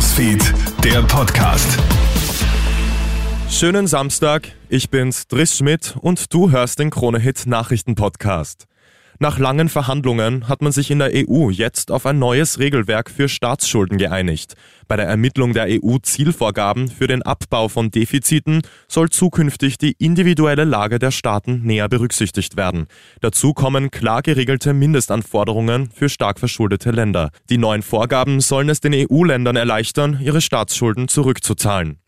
Newsfeed, der Podcast. Schönen Samstag, ich bin's Driss Schmidt und du hörst den Kronehit Nachrichten Podcast. Nach langen Verhandlungen hat man sich in der EU jetzt auf ein neues Regelwerk für Staatsschulden geeinigt. Bei der Ermittlung der EU-Zielvorgaben für den Abbau von Defiziten soll zukünftig die individuelle Lage der Staaten näher berücksichtigt werden. Dazu kommen klar geregelte Mindestanforderungen für stark verschuldete Länder. Die neuen Vorgaben sollen es den EU-Ländern erleichtern, ihre Staatsschulden zurückzuzahlen.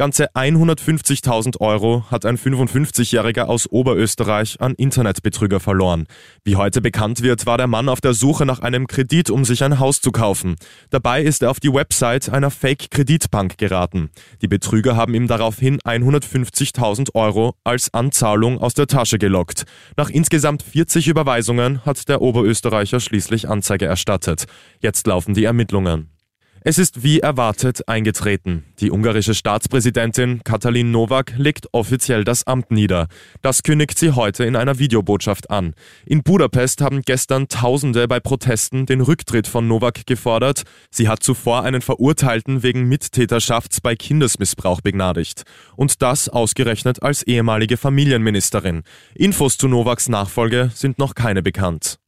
Ganze 150.000 Euro hat ein 55-Jähriger aus Oberösterreich an Internetbetrüger verloren. Wie heute bekannt wird, war der Mann auf der Suche nach einem Kredit, um sich ein Haus zu kaufen. Dabei ist er auf die Website einer Fake-Kreditbank geraten. Die Betrüger haben ihm daraufhin 150.000 Euro als Anzahlung aus der Tasche gelockt. Nach insgesamt 40 Überweisungen hat der Oberösterreicher schließlich Anzeige erstattet. Jetzt laufen die Ermittlungen. Es ist wie erwartet eingetreten. Die ungarische Staatspräsidentin Katalin Nowak legt offiziell das Amt nieder. Das kündigt sie heute in einer Videobotschaft an. In Budapest haben gestern Tausende bei Protesten den Rücktritt von Nowak gefordert. Sie hat zuvor einen Verurteilten wegen Mittäterschafts bei Kindesmissbrauch begnadigt. Und das ausgerechnet als ehemalige Familienministerin. Infos zu Nowaks Nachfolge sind noch keine bekannt.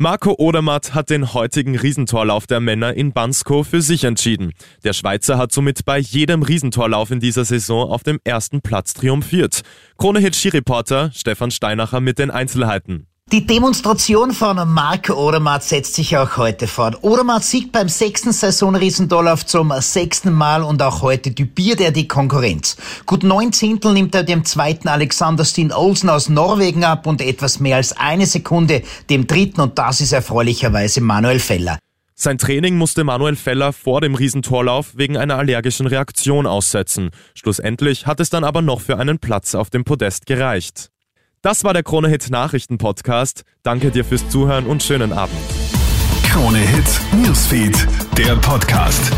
Marco Odermatt hat den heutigen Riesentorlauf der Männer in Bansko für sich entschieden. Der Schweizer hat somit bei jedem Riesentorlauf in dieser Saison auf dem ersten Platz triumphiert. Krone-Hit-Ski-Reporter Stefan Steinacher mit den Einzelheiten. Die Demonstration von Marco Odermatt setzt sich auch heute fort. Odermatt siegt beim sechsten Saisonriesendorlauf zum sechsten Mal und auch heute dübiert er die Konkurrenz. Gut neun Zehntel nimmt er dem zweiten Alexander Steen Olsen aus Norwegen ab und etwas mehr als eine Sekunde dem dritten und das ist erfreulicherweise Manuel Feller. Sein Training musste Manuel Feller vor dem Riesentorlauf wegen einer allergischen Reaktion aussetzen. Schlussendlich hat es dann aber noch für einen Platz auf dem Podest gereicht. Das war der Krone-Hit Nachrichten Podcast. Danke dir fürs Zuhören und schönen Abend. Krone Hit Newsfeed, der Podcast.